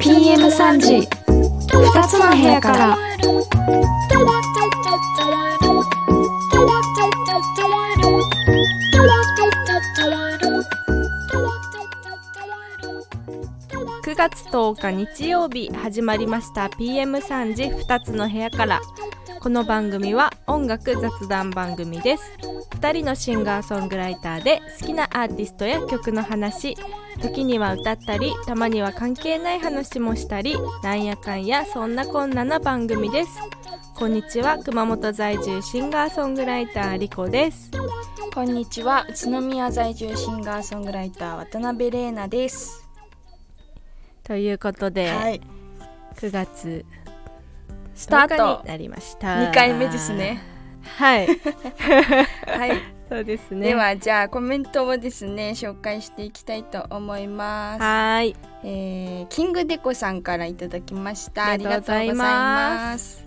PM3 時。2つの部屋から。9月10日日曜日始まりました。PM3 時。2つの部屋から。この番組は音楽雑談番組です。2人のシンガーソングライターで好きなアーティストや曲の話時には歌ったりたまには関係ない話もしたりなんやかんやそんなこんなな番組です。こんにちは熊本在住シンガーソングライターリコです。こんにちは宇都宮在住シンガーソングライター渡辺玲奈です。ということで、はい。9月スター10日トになりました。2回目ですね。はい。はい。そうですね。ではじゃあコメントをですね紹介していきたいと思います。はーい。えーキングデコさんからいただきました。ありがとうございます。す。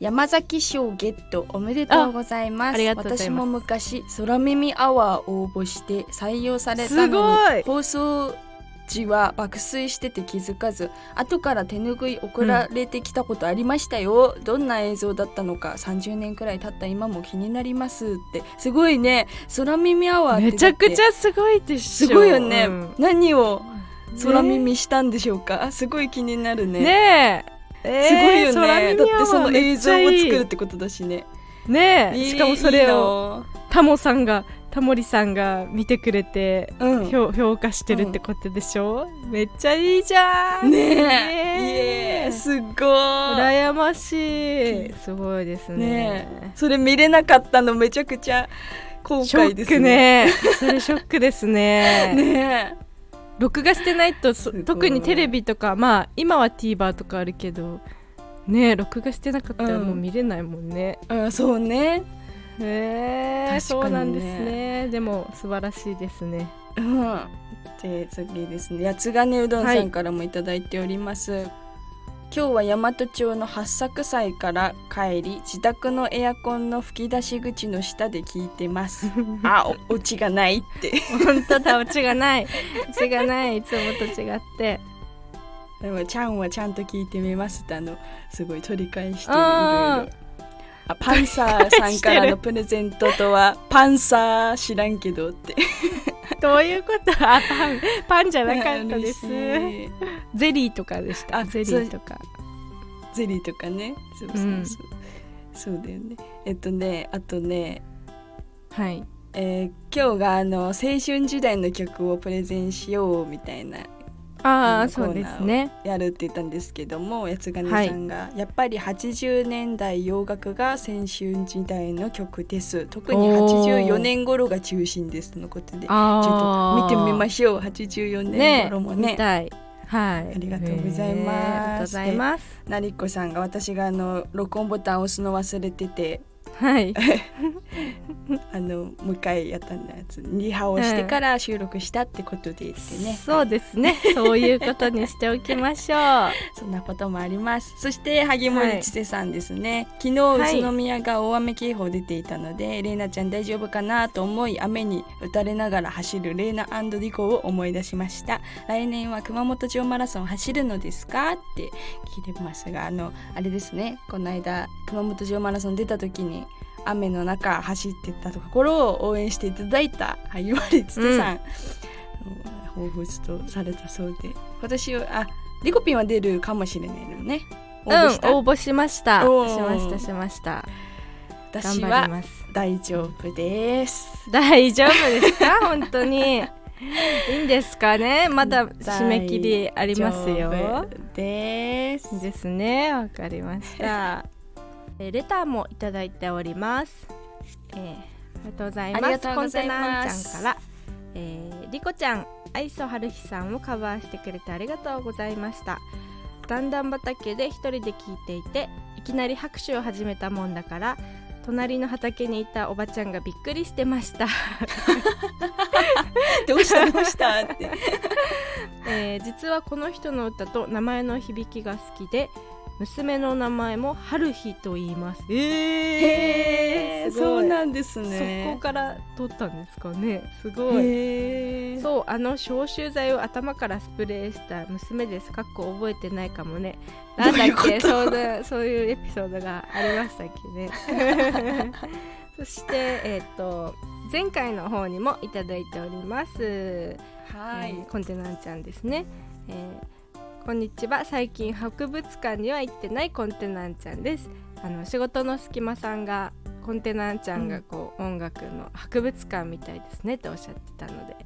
山崎賞ゲットおめでとうございます。私も昔空耳アワー応募して採用されたのに放送時は爆睡してて気づかず後から手拭い送られてきたことありましたよ、どんな映像だったのか30年くらい経った今も気になりますって。すごいね。空耳アワーってめちゃくちゃすごいでてしょ。すごいよね、うん。何を空耳したんでしょうか、すごい気になるね。ねえ。えーすごいよね、だってその映像を作るってことだしね。ねえ。しかもそれををタモさんがタモリさんが見てくれてうん。評評価してるってことでしょ、めっちゃいいじゃん！ねえ。すごい。羨ましい。すごいですね。ねえ。それ見れなかったのめちゃくちゃ後ショック悔ですね。ねそれショックですね。ね録画してないと特にテレビとかまあ今は TVer とかあるけどねえ録画してなかったらもう見れないもんね、え、うん、そうねへえそうなんですね。でも素晴らしいですね。うん。で次ですね。八つ金うどんさんからもいただいております、今日は大和町の八作祭から帰り自宅のエアコンの吹き出し口の下で聞いてます。あおオチがないって。本当だオチがない。オチがない。いつもと違って。でもちゃんはちゃんと聞いてみますってあのすごい取り返してるいろいろあパンサーさんからのプレゼントとは パンサー知らんけどって。どういうこと？あパンパンじゃなかったです。ゼリーとかでしたあゼリーとか。ゼリーとかね。そうそうそう、うん。そうだよね。えっとねあとねはい。えー今日があの青春時代の曲をプレゼンしようみたいなああのそうですね。やるって言ったんですけども八金さんが、やっぱり80年代洋楽が青春時代の曲です。特におー。84年頃が中心です。とのことでちょっあと見てみまししょう。84年ね頃もね。見たい。はい。ありがとうございます。ありがとうございます。なりこさんが私があの録音ボタンを押すの忘れててはい。あのもう一回やったんだやつリハをしてから収録したってことでってね、そうですね。そういうことにしておきましょう。そんなこともあります。そして萩森千世さんですね、昨日はい宇都宮が大雨警報出ていたので、レイナちゃん大丈夫かなと思い雨に打たれながら走るレイナリコを思い出しました。来年は熊本城マラソン走るのですか？って聞いてますがあのあれですね。この間熊本城マラソン出た時に雨の中走ってったところを応援していただいた萩森千世さん、彷彿とされたそうで。今年はあリコピンは出るかもしれないのね。応募した、うん応募しました。しましたしました。私は大丈夫です。大丈夫ですか？本当に。いいんですかね？まだ締め切りありますよ。です。ですね。わかりました えーレターもいただいております、えーありがとうございます。コンテナンちゃんから、えー、リコちゃん愛想春日さんをカバーしてくれてありがとうございました。段々畑で一人で聞いていていきなり拍手を始めたもんだから隣の畑にいたおばちゃんがびっくりしてました。どうしたどうしたって。えー実はこの人の歌と名前の響きが好きで娘の名前も春日と言います。えへえすごい。そうなんですそねこから取ったんですかね。すごい。そうあの消臭剤を頭からスプレーした娘です。かっこ覚えてないかもね。なんだっけそうだそういうエピソードがありましたっけね。そしてえっ、と前回の方にもいただいております。はい、えーコンテナンちゃんですね、えーこんにちは。最近博物館には行ってないコンテナンちゃんです。あの仕事の隙間さんがコンテナンちゃんがこう、音楽の博物館みたいですねっておっしゃってたので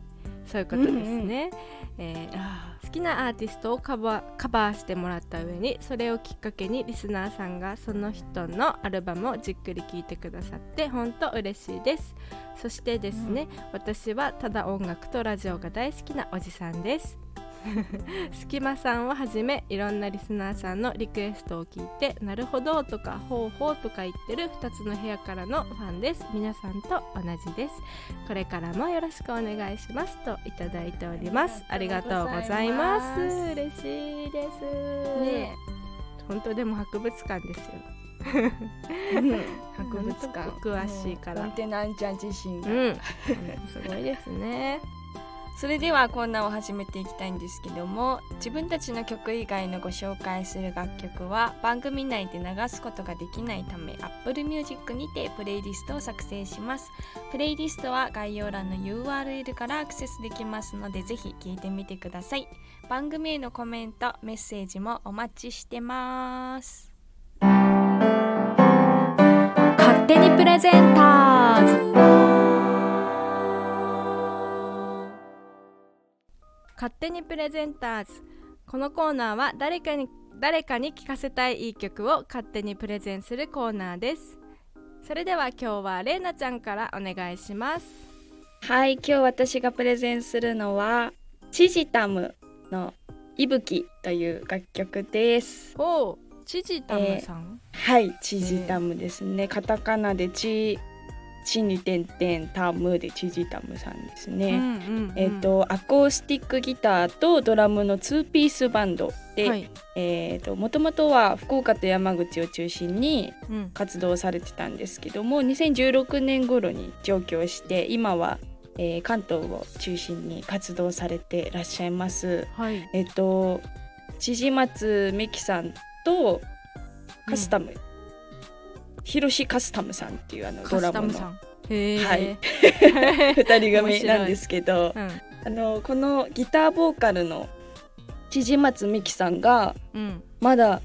そういうことですね、えーあ好きなアーティストをカバーカバーしてもらった上にそれをきっかけにリスナーさんがその人のアルバムをじっくり聴いてくださって本当嬉しいです。そしてですね、私はただ音楽とラジオが大好きなおじさんです スキマさんをはじめいろんなリスナーさんのリクエストを聞いてなるほどとかほうほうとか言ってる2つの部屋からのファンです。皆さんと同じです。これからもよろしくお願いしますといただいております。ありがとうございます。嬉しいです。ね。本当でも博物館ですよ。博物館詳しいから。コンテナンちゃん自身が、うん。すごいですねそれではコーナーを始めていきたいんですけども自分たちの曲以外のご紹介する楽曲は番組内で流すことができないため Apple Music にてプレイリストを作成します。プレイリストは概要欄の URL からアクセスできますのでぜひ聴いてみてください。番組へのコメントメッセージもお待ちしてます。勝手にプレゼンターズ。勝手にプレゼンターズ。このコーナーは誰かに誰かに聴かせたいいい曲を勝手にプレゼンするコーナーです。それでは今日はれいなちゃんからお願いします。はい今日私がプレゼンするのはチジタムの「いぶき」という楽曲です。おうチジタムさん、はい、チジタムですね。カタカナでチ、チに点々タムでチジタムさんですうんね。うんうんえっ、とアコースティックギターとドラムのツーピースバンドで、はいえっ、と元々は福岡と山口を中心にうん活動されてたんですけども、2016年頃に上京して今は、えー関東を中心に活動されてらっしゃいます。はいえっ、と千々松美樹さんとカスタム、広志カスタムさんっていうあのカドラムのはい。二人組なんですけどうん。あのこのギターボーカルの千々松美樹さんがうん。まだ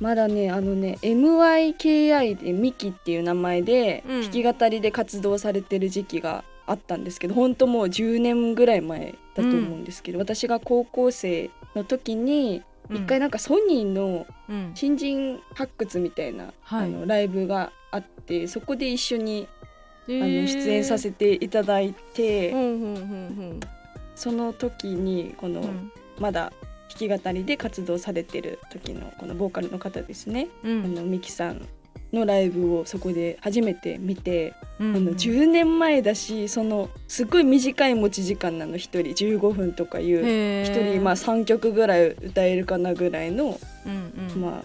まだねあのね MYKI でミキっていう名前でうん。弾き語りで活動されてる時期があったんですけど本当もう10年ぐらい前だと思うんですけど、私が高校生の時に一回なんかソニーのうん。新人発掘みたいな、はい。あのライブがあってそこで一緒にああの出演させていただいて、その時にこの、まだ弾き語りで活動されてる時のこのボーカルの方ですね、あうん。のミキさんのライブをそこで初めて見て、うんあの10年前だしそのすごい短い持ち時間なの1人。15分とかいうへー。1人まあ3曲ぐらい歌えるかなぐらいの、うんうん。まあ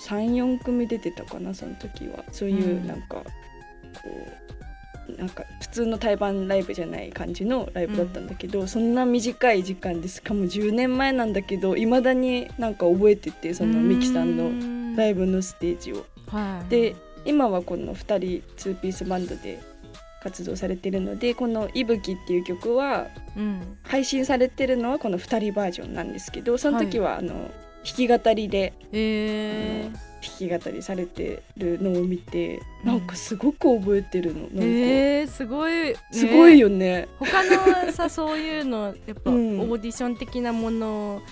34組出てたかなその時は。そういううん。なんか、こうなんか普通の対バンライブじゃない感じのライブだったんだけど、そんな短い時間でしかも10年前なんだけどいまだになんか覚えててそのミキさんのライブのステージを。はい。で今はこの2人2ピースバンドで活動されてるのでこの「いぶき」っていう曲はうん。配信されてるのはこの2人バージョンなんですけどその時はあの、弾き語りでへー。弾き語りされてるのを見て、うん。なんかすごく覚えてるのなんか、へーすごいね。すごいよね。他のさそういうのやっぱオうん。ーディション的なもの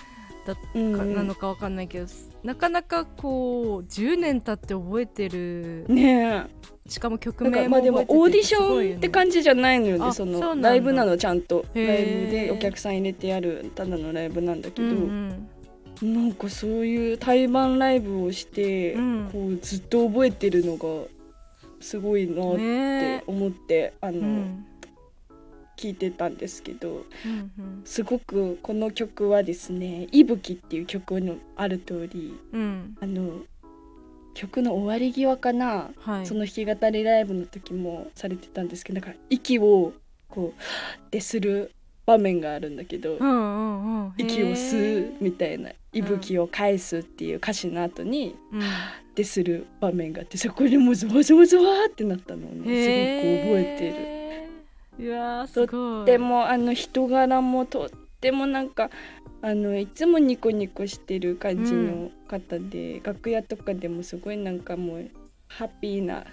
うん。かなのかわかんないけどなかなかこう10年経って覚えてる。ねしかも曲名かまあでもオーディションって感じじゃないのよねあそのライブなのちゃんと。ライブでお客さん入れてやるただのライブなんだけど、うんなんかそういう対バンライブをして、うん。こうずっと覚えてるのがすごいなうんってね思って、あの、うん聴いてたんですけどうんうん。すごくこの曲はですね「いぶき」っていう曲のある通りうん。あの曲の終わり際かな、はい。その弾き語りライブの時もされてたんですけどなんか息をこうってする場面があるんだけど、うんうんうん。息を吸うへみたいな「息吹を返す」っていう歌詞の後にーうん。ってする場面があってそこでもうゾワゾワゾワってなったのをねすごく覚えてる。うわーすごい。でもあの人柄もとってもなんかあのいつもニコニコしてる感じの方で、楽屋とかでもすごいなんかもうハッピーな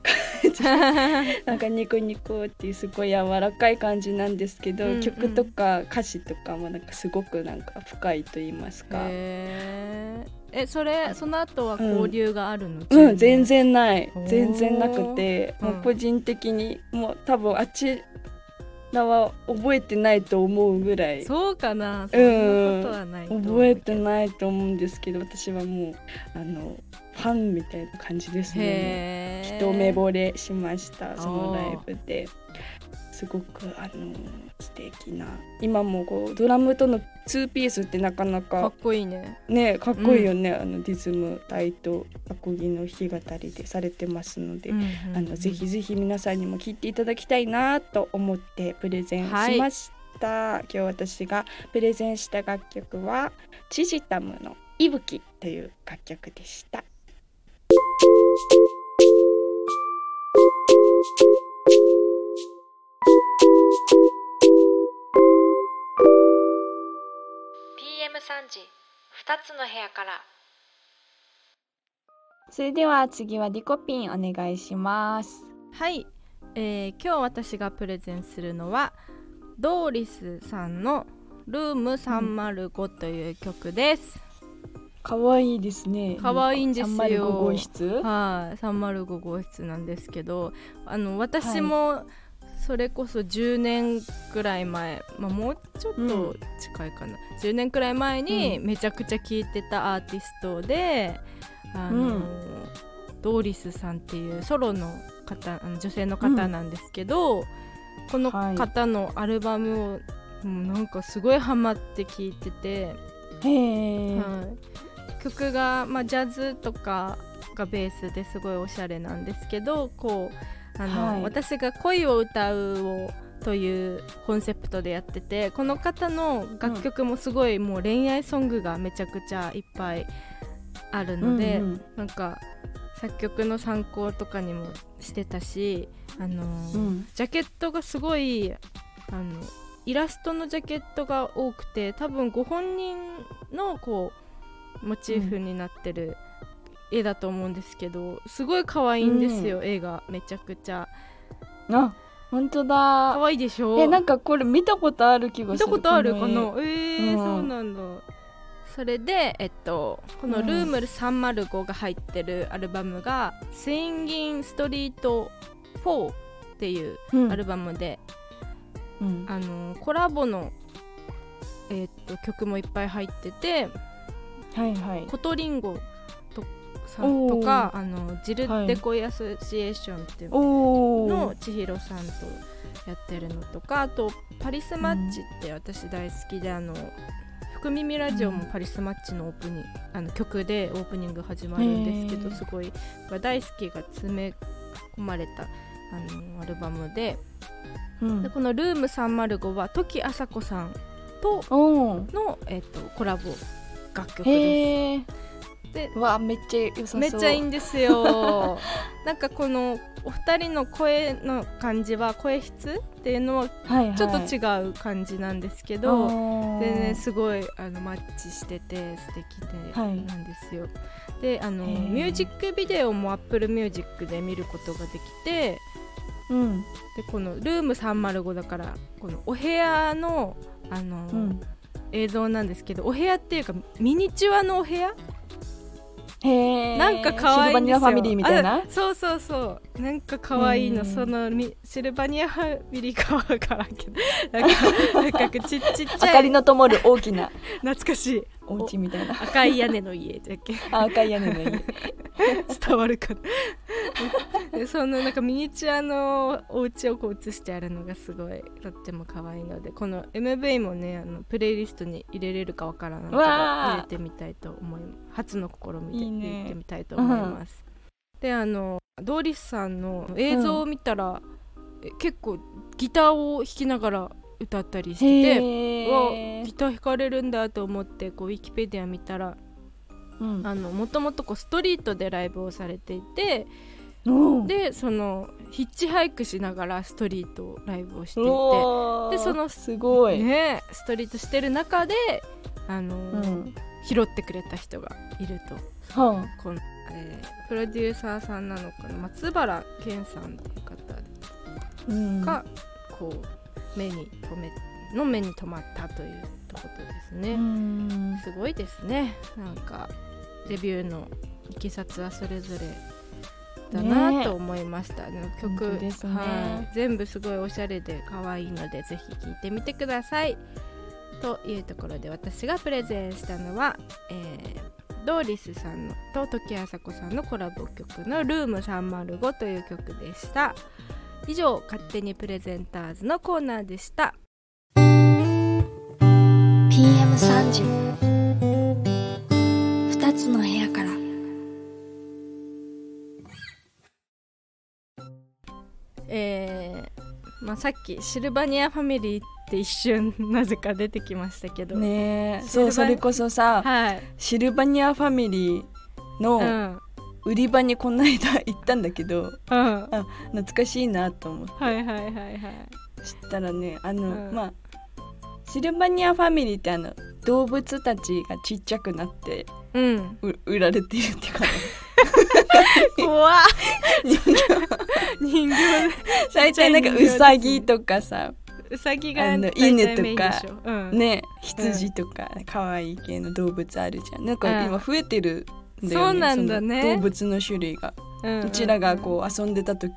感じ。なんかニコニコっていうすごい柔らかい感じなんですけど、うんうん。曲とか歌詞とかもなんかすごくなんか深いと言いますか、えそれその後は交流があるの、うん。全然然ない。全然なくてうん。もう個人的にもう多分あちらは覚えてないと思うぐらい。そうかな。そんなことはない覚えてないと思うんですけど私はもうあのファンみたいな感じですね。一目惚れしました。そのライブですごくあの素敵な今もこうドラムとの2ピースってなかなかかっこいいね。ねかっこいいよね、あのリズム体とアコギの弾き語りでされてますので、うんうんうんあのぜひぜひ皆さんにも聞いていただきたいなと思ってプレゼンしました、今日私がプレゼンした楽曲はチジタムの「いぶき」という楽曲でした。PM3 時2つの部屋からそれでは次はリコピンお願いします。はい、えー今日私がプレゼンするのはドーリスさんの「ルーム305」という曲です。可愛いですね。可愛いんですよ305号室？はい、305号室なんですけどあの私もそれこそ10年くらい前、まあ、もうちょっと近いかな、10年くらい前にめちゃくちゃ聴いてたアーティストで、あのうん。ドーリスさんっていうソロの方女性の方なんですけど、このはい方のアルバムをもうなんかすごいハマって聴いてて。はい、曲が、まあ、ジャズとかがベースですごいおしゃれなんですけどこうあの、はい。私が「恋を歌うを」というコンセプトでやっててこの方の楽曲もすごいもう恋愛ソングがめちゃくちゃいっぱいあるので、うんうん。なんか作曲の参考とかにもしてたしあの、うん。ジャケットがすごいあのイラストのジャケットが多くて多分ご本人のこうモチーフになってる絵だと思うんですけどすごい可愛いんですよ、絵が。めちゃくちゃ。あ、本当可だ。愛いでしょ？え、なんかこれ見たことある気がする。見たことある？かこのなえーうん。そうなんだ。それでえっとこの「うん。ルーム305」が入ってるアルバムが「Singing Street 4」っていうアルバムで、うん。あのコラボの、えーっと曲もいっぱい入っててはいはい。コトリンゴとさんとかあの JiLL はい Decoy association っていう。の千尋さんとやってるのとかあと paris match って私大好きで、あの福耳ラジオも paris match のオープニング、あの曲でオープニング始まるんですけどすごい大好きが詰め込まれたあのアルバムでうんでこの「ルーム305は時あさこさんと。の、えっとコラボ楽曲で。す。でうわ、めっちゃ良さそう。めっちゃいいんですよ なんかこのお二人の声の感じは声質っていうのははいはい。ちょっと違う感じなんですけど、ど全然すごいあのマッチしてて素敵ではいなんですよ。であのミュージックビデオも Apple Music で見ることができてうん。でこの「ルーム305」だからこのお部屋のあの、うん。映像なんですけどお部屋っていうかミニチュアのお部屋へえ。なんか可愛いんですよ。シルバニアファミリーみたいな？あ。そうそうそう。なんか可愛いの。そのみシルバニアファミリーかわからんけどなんかなんかちちっち明かりゃいの灯る大きな。懐かしい。お家みたいな。赤い屋根の家。じゃっけあ赤い屋根の家。伝わるかな。でそのなんかミニチュアのお家をこう映してあるのがすごいとっても可愛いのでこの MV もねあのプレイリストに入れれるかわからないけどわー入れてみたいと思います。初の試みでいいね。入れてみたいと思います。であのドーリスさんの映像を見たら、え結構ギターを弾きながら歌ったりしててうわへギター弾かれるんだと思ってこうウィキペディア見たらもともとこうストリートでライブをされていてでそのヒッチハイクしながらストリートライブをしていおー。でそのすごい、てねストリートしてる中であの、うん。拾ってくれた人がいると。はこの、えープロデューサーさんなのかな松原健さんっていう方あ、うん、がこう目に留めの目に留まったということですね。うん。すごいですね。なんかデビューのいきさつはそれぞれだなと思いました、ね、曲、ね、はい、全部すごいおしゃれで可愛いのでぜひ聴いてみてください。というところで私がプレゼンしたのは、えー、ドーリスさんのと時あさこさんのコラボ曲の「ルーム305」という曲でした。以上「勝手にプレゼンターズ」のコーナーでした。PM30 つの部屋から。えーまあ、さっきシルバニアファミリーって一瞬なぜか出てきましたけど。ねそうそれこそさ、はい、シルバニアファミリーの売り場にこの間行ったんだけど、うん、あ懐かしいなと思って、はいはいはいはい、したらねあの、うん、まあシルバニアファミリーってあの動物たちがちっちゃくなってうん。う売られてるっていうかね怖っ。人形。最初なんかウサギとかさうさぎが犬とかうん。ね羊とか可愛い系の動物あるじゃん。なんかうん。今増えてるんだよね。そうなんだね。動物の種類が、うん。うちらがこう遊んでた時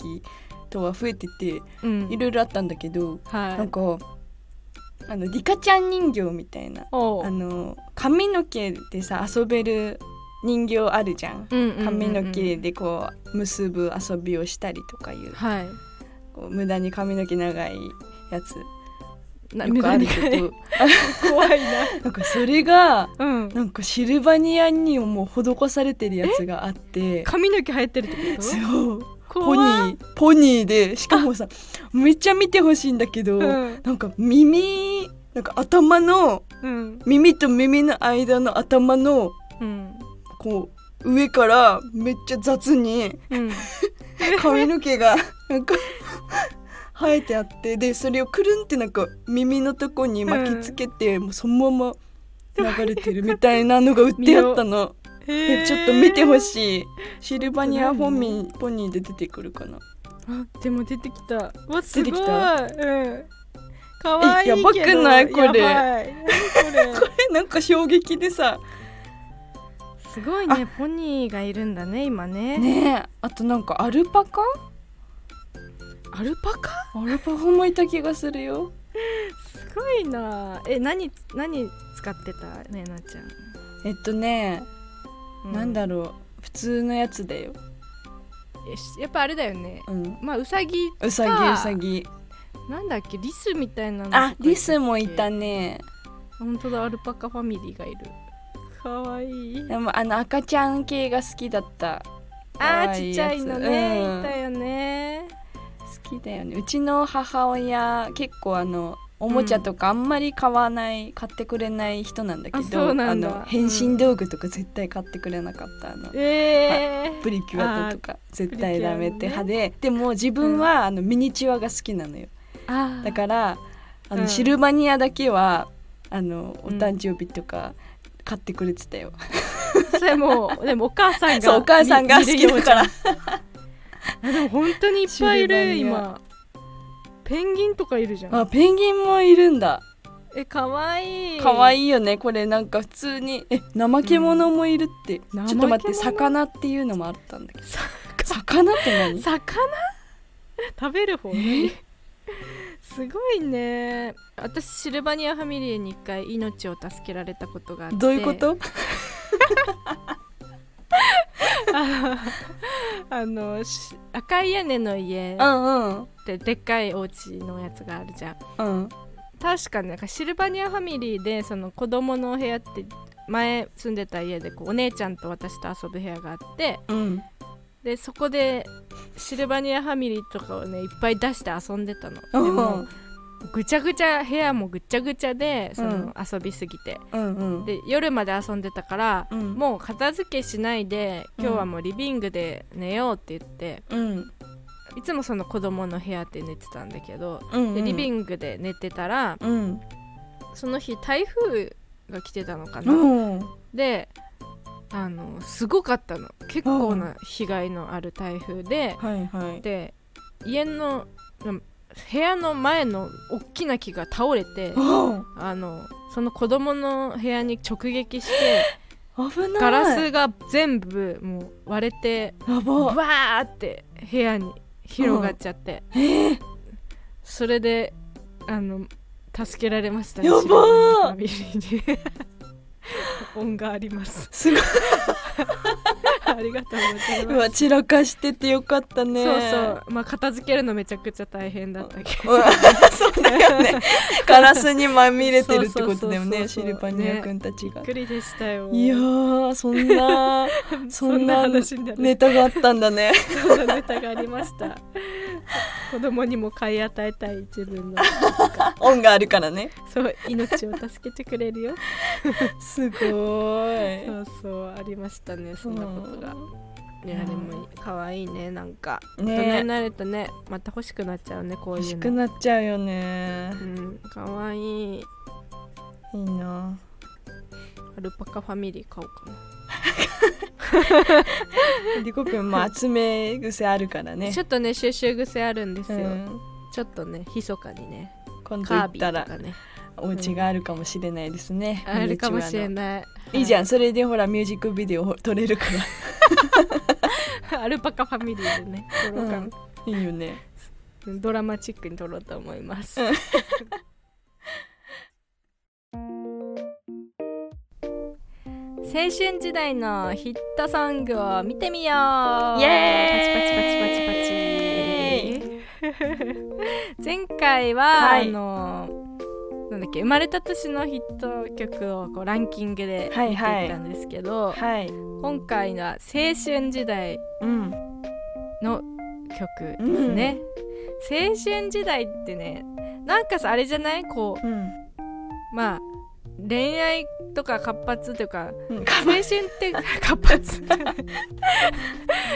とは増えててうん。いろいろあったんだけど、はい。なんかあのリカちゃん人形みたいなあの髪の毛でさ遊べる人形あるじゃん。髪の毛でこう結ぶ遊びをしたりとかいう。はい。こう無駄に髪の毛長いやつ。なよくあるけど。怖いな。んかそれがなうん。なんかシルバニアにも施されてるやつがあって。髪の毛生えてるってこそう。とポニー。ポニーでしかもさ めっちゃ見てほしいんだけど、うん。なんか耳なんか頭のうん。耳と耳の間の頭のうん。こう上からめっちゃ雑にうん。髪の毛がなんか生えてあってでそれをくるんってなんか耳のとこに巻きつけて、もうそのまま流れてる みたいなのが売ってあったの。えちょっと見てほしい。シルバニアポニーポニーで出てくるかな。あでも出てきた。わすごい出てきた？うん可愛いけどえやばくないこれ。やばい。何これ。えなんか衝撃でさ。すごいねポニーがいるんだね今ね。ねえ。あとなんかアルパカ？アルパカ？アルパカもいた気がするよ。すごいな。え何何使ってたねなちゃん、えっとね、うなんだろう。普通のやつだよ。やっぱあれだよね。うん。まあウサギうさぎうさぎなんだっけ？リスみたいなのあリスもいたね。ね本当だアルパカファミリーがいる。かわいい。でもあの赤ちゃん系が好きだった。あーちっちゃいのね、うん。いたよね。好きだよね。うちの母親結構あのおもちゃとかあんまり買わない、買ってくれない人なんだけどうなんだ。の変身道具とか絶対買ってくれなかったあのえー、プリキュアとか絶対ダメって派で、でも自分はあのミニチュアが好きなのよだからあの、うん。シルバニアだけはあのおうん。誕生日とか買ってくれてたよ、それもうでもお母さんがお母さんが好きだから。あ でも本当にいっぱいいる今。ペンギンとかいるじゃん。あペンギンもいるんだ。えかわいい。可愛いいよね。これなんか普通にえ怠け者もいるって、うん。ちょっと待って魚っていうのもあったんだけど。魚？って何？魚？食べる方何すごいね。私シルバニアファミリーに一回命を助けられたことがあって。どういうこと？あのし赤い屋根の家うんうん。ってでっかいお家のやつがあるじゃん。うん。確かになんかシルバニアファミリーでその子供の部屋って前住んでた家でこうお姉ちゃんと私と遊ぶ部屋があって。うんでそこでシルバニアファミリーとかをねいっぱい出して遊んでたの。でうんもぐちゃぐちゃ部屋もぐちゃぐちゃでその、うん遊びすぎて。うんうん。で夜まで遊んでたから、うん。もう片付けしないで今日はもうリビングで寝ようって言って、うん。いつもその子供の部屋で寝てたんだけど、うんでリビンングで寝てたらうん。その日台風が来てたのかな、うんであのすごかったの。結構な被害のある台風で、はいはい。で家のうん部屋の前の大きな木が倒れてうん。あのその子供の部屋に直撃して 危ない。ガラスが全部もう割れてやブばワーって部屋に広がっちゃって、えー。それであの助けられましたやばー恩があります。すごい ありがとうございうます。わ散らかしててよかったね。そうそう。まあ片付けるのめちゃくちゃ大変だったけど。うん。そうだよね。ガラスにまみれてるってことだよそうそうそうそうね。シルバニア君たちが、びっくりでしたよ。いやー そんなそんな話になるネタがあったんだね。そんなネタがありました。子供にも買い与えたい自分の。恩があるからね。そう命を助けてくれるよ。すごそい。うそうありましたねそんなことがいやうん。でも可愛いねなんか。大人ねになるとねまた欲しくなっちゃうねこういうの。欲しくなっちゃうよね。うん可愛い。いいな。アルパカファミリー買おうかな。リコ君も集め癖あるからね。ちょっとね収集癖あるんですよ、うん。ちょっとね密かにね。今度行ったらね。お家があるかもしれないですね、あるかもしれい。ないいいじゃん。んそれでほらミュージックビデオ撮れるか アルパカファミリーでね撮ろうかな。らいいよね。ドラマチックに撮ろうと思います。うん。青春時代のヒットソングを見てみよう。イエーイ。パチパチパチパチパチ 前回は、はい。あのなんだっけ生まれた年のヒット曲をこうランキングで見ていったんですけど、はい。今回は青春時代うんの曲ですね、青春時代ってねなんかさあれじゃない？こううん。まあ恋愛とか活発というかうん。青春って活発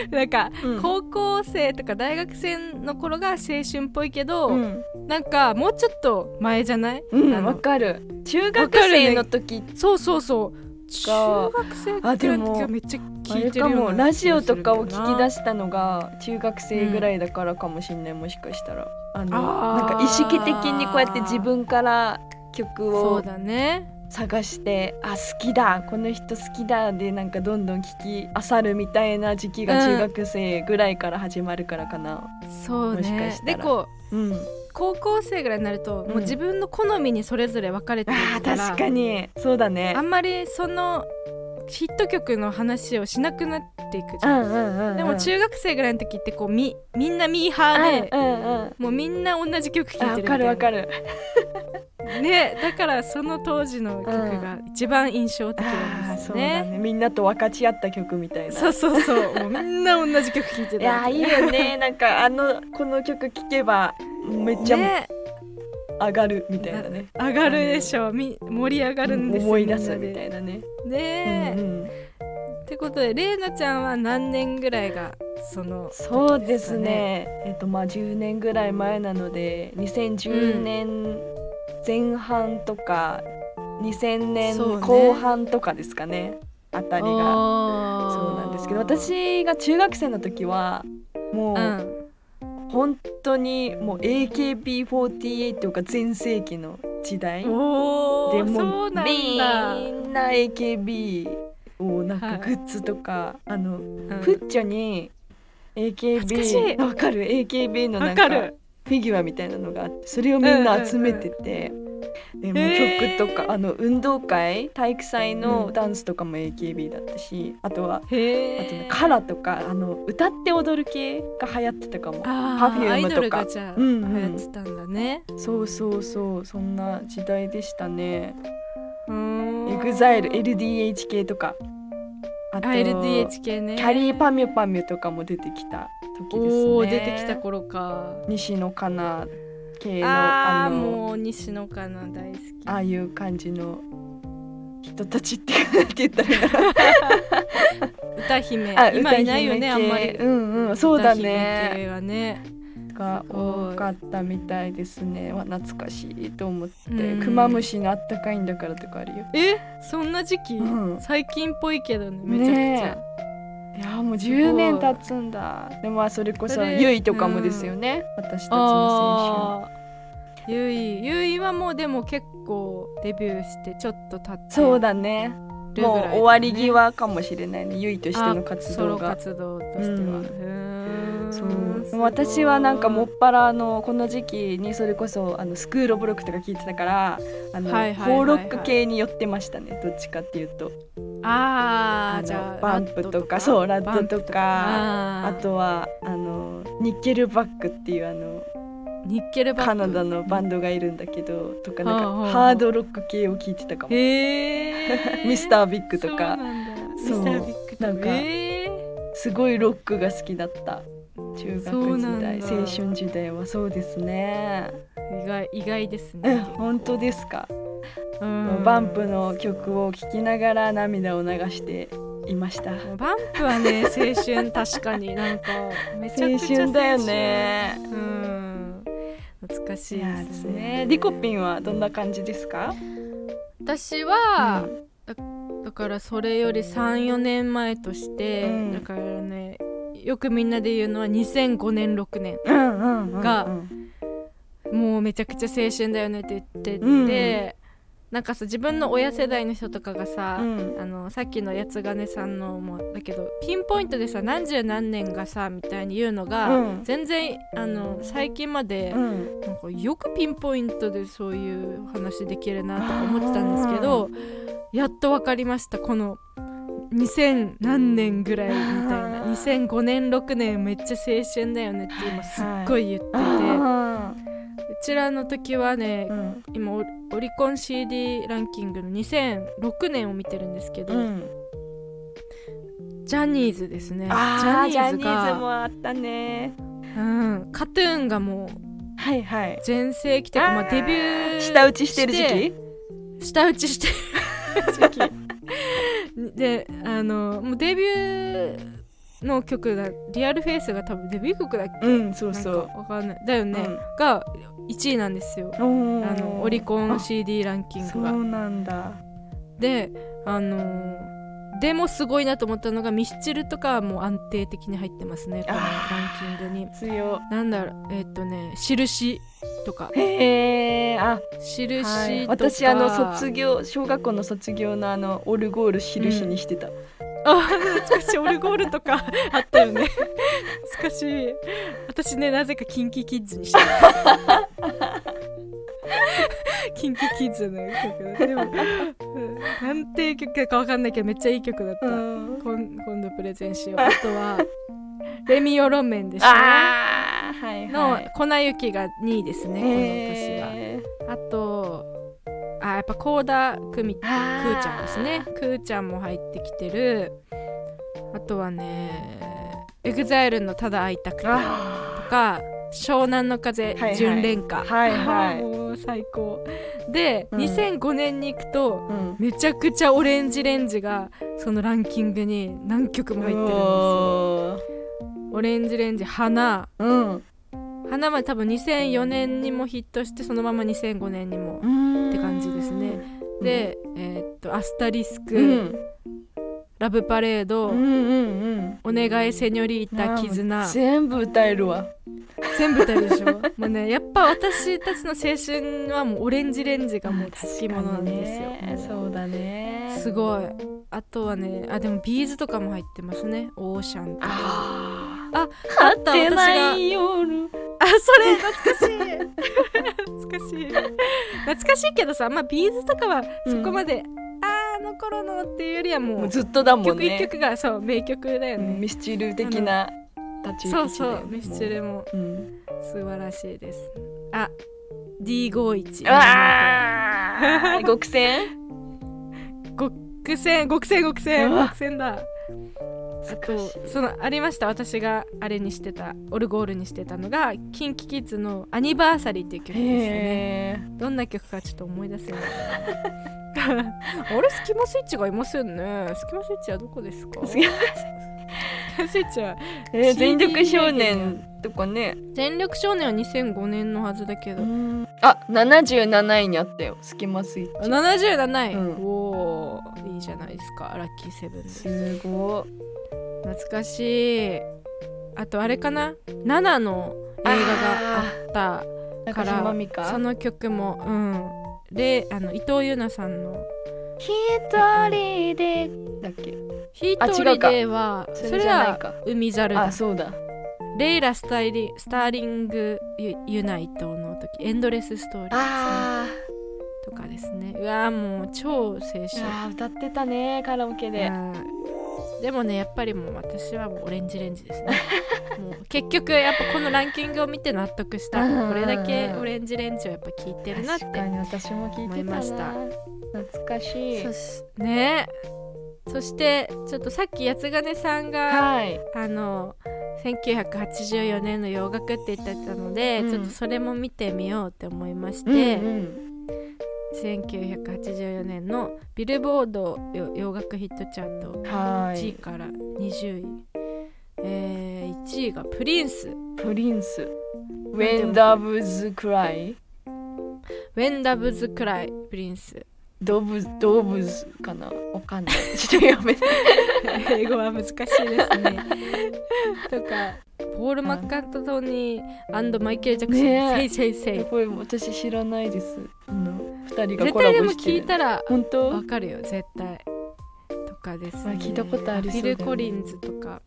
なんかうん。高校生とか大学生の頃が青春っぽいけど、うん。なんかもうちょっと前じゃない、わかる。中わ学生の時そうそうそう。中が学生くらいの時はめっちゃあ聞いてるよもラジオとかを聞き出ししたのが中学生ぐらいだからかもしんない、もしかしたら。あのなんか意識的にこうやって自分から曲を探してあ好きだこの人好きだでなんかどんどん聞きあさるみたいな時期が中学生ぐらいから始まるからかな。そうもしかねしたら。でこううん、高校生ぐらいになると、もう自分の好みにそれぞれ分かれていあーくから確かに。そうだね。あんまりそのヒット曲の話をしなくなっていくじゃん、うんうんうんうん。でも中学生ぐらいの時ってこうみみんなミーハーで、うんうんうん。もうみんな同じ曲聴いてるみたいな。かるわかる ねだからその当時の曲が一番印象的あなんですーそうだね,、ねみんなと分かち合った曲みたいな。そうそうそう。もうみんな同じ曲聴いてた。いやーいいよね。なんかあのこの曲聴けばめっちゃね。上がるみたいなね。上がるでしょみ盛り上がるんですよ思い出すみたいなね。ねえ、うんうん。ってことでれいなちゃんは何年ぐらいがそのそうですね。えっとまあ10年ぐらい前なので2010年前半とか、2000年後半とかですかね。あたりが。そうそなんですけど私が中学生の時はもう、うん。本当にもう AKB48 が全盛期の時代。でもそうみだ。んな AKB をなんはいかグッズとか、あのうん。プッチョに AKB わかる？AKB のなんかフィギュアみたいなのがあってそれをみんな集めてて、でもへー曲とかあの運動会体育祭のダンスとかも AKB だったし、あとはへあとねえカラとかあの歌って踊る系が流行ってたかも。Perfume とか。うんうん。流行ってたんだね。そうそうそうそんな時代でしたね。うーん。EXILE LDH 系とかあとあ LDH 系ね。キャリーパミュパミュとかも出てきた時ですね。おお出てきた頃か。西野カナ系のああもう西野かな大好き。ああいう感じの人たちって言ったら 歌姫。あ今いないよねあんまり。うんうんそうだね。系はねが多かったみたいですね。わ懐かしいと思って。うん。クマムシのあったかいんだからとかあるよ。え？そんな時期、うん。最近っぽいけどねめちゃくちゃ、ねいやもう10年経つんだ。でもまあそれこそゆいとかもですよね、私たちの青あー。ゆいゆいはもうでも結構デビューしてちょっと経って春そうだね。ね。もう終わり際かもしれないね。ゆいとしての活動が。活動としては、うんそう。私はなんかもっぱらあのこの時期にそれこそあのスクールオブロックとか聞いてたからあの、はいはいロック系に寄ってましたねどっちかっていうと。ああじゃあバンプとかそうラッドとか。か。あとはあのニッケルバックっていうあのニッケルバック？カナダのバンドがいるんだけどとかなんかハードロック系を聞いてたかも。へえ ミスタービッグとか。そうなんだ。ミそう。スタービッグとなんかえすごいロックが好きだった中学時代青春時代はそうですね。ー意外意外ですうんね、本当ですか？うん。バンプの曲を聴きながら涙を流していました。バンプはね青春確かになんか めちゃ青くちゃ春。だよね。うん。懐かしいですすね。リコピンはどんな感じですか？私は、だからそれより34年前として、うん。だからねよくみんなで言うのは2005年6年がもうめちゃくちゃ青春だよねって言ってて、うんなんかさ自分の親世代の人とかがさ、うん。あのさっきの八ヶ根さんのもだけどピンポイントでさ何十何年がさみたいに言うのが、うん。全然あの最近まで、うん。なんかよくピンポイントでそういう話できるなとか思ってたんですけどやっと分かりましたこの2000何年ぐらいみたいな2005年6年めっちゃ青春だよねって今すっごい言ってて、あうちらの時はねーうん。今オリコン CD ランキングの2006年を見てるんですけど、うん。ジャニーズですね。ジャニーズがもあったね。うん、カトゥーンがもうはいはい。全盛期というかまあ、デビュー舌打ちしてる時期？舌打ちしてる時期。であのもうデビューの曲がリアルフェイスが多分デビュー曲だっけ？うんそうなんかそうわかんない。だよね、うん。が1位なんですよ。あのオリコン CD ランキンそグが。うなんだ。であのでもすごいなと思ったのがミスチルとかはもう安定的に入ってますねこのランキングに。強。なんだろうえっ、とね印とか。へえあ。印とか、はい、私あの卒業小学校の卒業のあのオルゴール印にしてた、あ懐かしい。オルゴールとか あったよね。懐かしい。私ねなぜかキンキキッズにした。キンキキッズの曲だでも、うんなんていう曲かわかんないけどめっちゃいい曲だった、うん。こん今度プレゼンしよう。あとはレミオロメンでしょあーはいのはい粉雪が2位ですね、この年は。へあとあやっぱコーダクミくあー。ーちゃんですね。くーちゃんも入ってきてる。あとはね EXILE のただ会いたくてとあか湘南乃風はいはい。純恋歌。はいはい。もう最高。で、うん。2005年に行くとーうん。めちゃくちゃ ORANGE RANGE がそのランキングに何曲も入ってるんですよ。お ORANGE RANGE 花。ーうん。花は多分2004年にもヒットしてそのまま2005年にもって感じですね。で、えーっとアスタリスク、うん。ラブパレード、うんうんうん。お願いセニョリータ絆。全部歌えるわ。全部歌えるでしょ。もうねやっぱ私たちの青春はもう ORANGE RANGE がもう好きものなんですよ、そうだね。すごい。あとはねあでも B'z とかも入ってますね。 OCEAN とか。ああああった私が。あそれ懐かしい懐懐かしいけどさまあ B'z とかはそこまで、あーあの頃のっていうよりはもうずっとだもん曲一ね曲がそう名曲だよね、うんミスチル的な立ち位そう置だよねそうミスチルももううん。素晴らしいです。あ D51 うわー 極戦？極戦極戦極戦極戦だあとそのありました。私があれにしてたオルゴールにしてたのが KinKiKids の「アニバーサリー」っていう曲ですよね。へどんな曲かちょっと思い出せない。あれスキマスイッチがいますよね。スキマスイッチはどこですか？スキマスキマスイッチはえー全力少年とかね。全力少年は2005年のはずだけど、あ77位にあったよ。スキマスイッチ。77位、うん。おーいいじゃないですか。ラッキーセブンです。すごい懐かしい。あとあれかな？7の映画があった中からその曲もうん。であの伊藤優奈さんの。一人でだっけ「一あ違人うか。では」そそれはれじゃないか。海猿だ。あそうだ。レイラスタイリスターリングユユナイトの時エンドレスストーリーですね。あとかですね。うわーもう超青春。ーあー歌ってたねカラオケで。うんでもねやっぱりもう私はもうオレンジレンジですね。もう結局やっぱこのランキングを見て納得した。うん。これだけオレンジレンジをやっぱ聞いてるなって確かに私も聞いてたな。思いました。懐かしい。ねそしてちょっとさっき八ヶ根さんが、はい。あの1984年の洋楽って言ってたので、うん。ちょっとそれも見てみようって思いまして、うんうん。1984年のビルボードよ洋楽ヒットチャート1位はいから20位、えー、1位がプリンス。プリンス。も When Doves Cry When Doves Cry プリンスドブドブズかな？わかんない。ちょっとやめて。英語は難しいですね。とかポール・マッカートニーマイケル・ジャクソン、ねえ。セイセイセイこれ私知らないです。あの二人が絶コラ対でも聞ボしてる。いたら本当？わかるよ絶対。とかですね。あ聞いたことありそうだよね。フィル・コリンズとか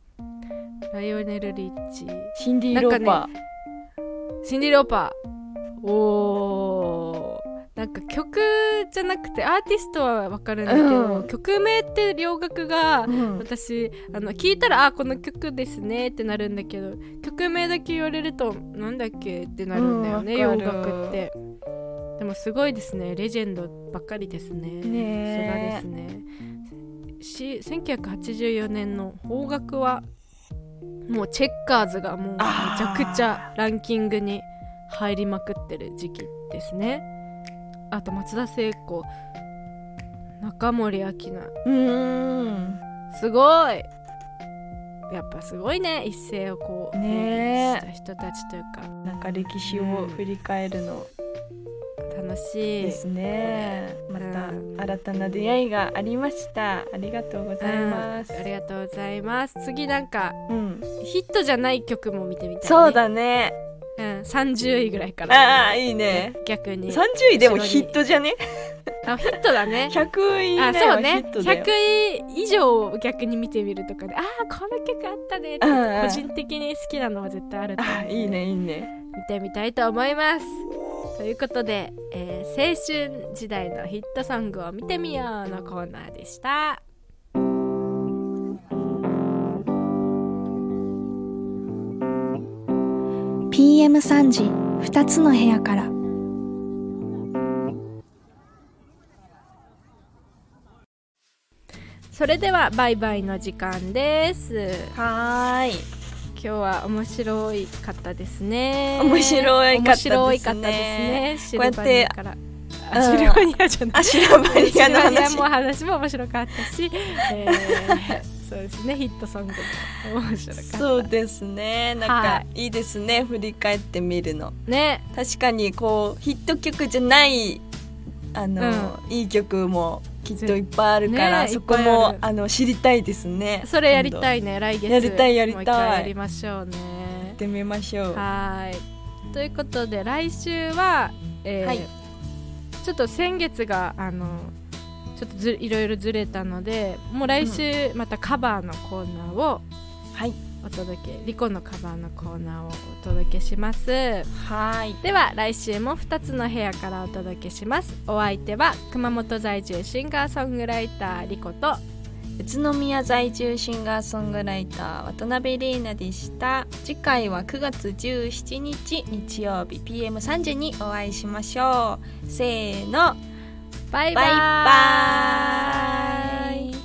ライオネル・リッチ。シンディ・ローパシンディ・ローパー。おーなんか曲じゃなくてアーティストはわかるんだけど、うん。曲名って洋楽がー、うん。私あの聞いたらあこの曲ですねってなるんだけど曲名だけ言われるとなんだっけ？ってなるんだよね、洋うんわかる。楽って。でもすごいですねレジェンドばっかりですね。ねですね。し1984年の邦楽はもうチェッカーズがもうめちゃくちゃランキングに入りまくってる時期ですねあと松田聖子。中森明菜。うーん。すごい。やっぱすごいね。一世をこうねえ。した人たちというか。なんか歴史を振り返るの。楽しい。ですね。またうん。新たな出会いがありました。ありがとうございます。うんありがとうございます。次なんかうん。ヒットじゃない曲も見てみたい、ね、そうだねうん、30位ぐらいから。ああいいね。逆に。30位でもヒットじゃね？あヒットだね。100位以あそうね。ットだよ。100位以上を逆に見てみるとかでああこの曲あったねっ個人的に好きなのは絶対あると思うあいいねいいね。見てみたいと思います。ということで、えー青春時代のヒットソングを見てみようのコーナーでした。PM3 時2つの部屋から。それではバイバイの時間です。はーい。今日は面白いかったですね。面白いかったですね。面白いかったですね。こうやってシルバニア。シルバニアじゃない。あシルバニアの話。も話も面白かったし、えーそうですねヒットソングも面白かった。そうですね。なんはかいいですね振り返ってみるの。ね。確かにこうヒット曲じゃないあの、いい曲もきっといっぱいあるから、ねそこもあの知りたいですね。それやりたいいね来月。やりたいやりたい。やりましょうやねってみましょう。はーい。ということで来週は、えーはい。ちょっと先月があのちょっとずいろいろずれたのでもう来週またカバーのコーナーをはい。お届けリコのカバンのコーナーをお届けします。はい。では来週も2つの部屋からお届けします。お相手は熊本在住シンガーソングライターリコと宇都宮在住シンガーソングライター渡辺玲奈でした。次回は9月17日日曜日 PM3 時にお会いしましょう。せーのバイバイ,バイバ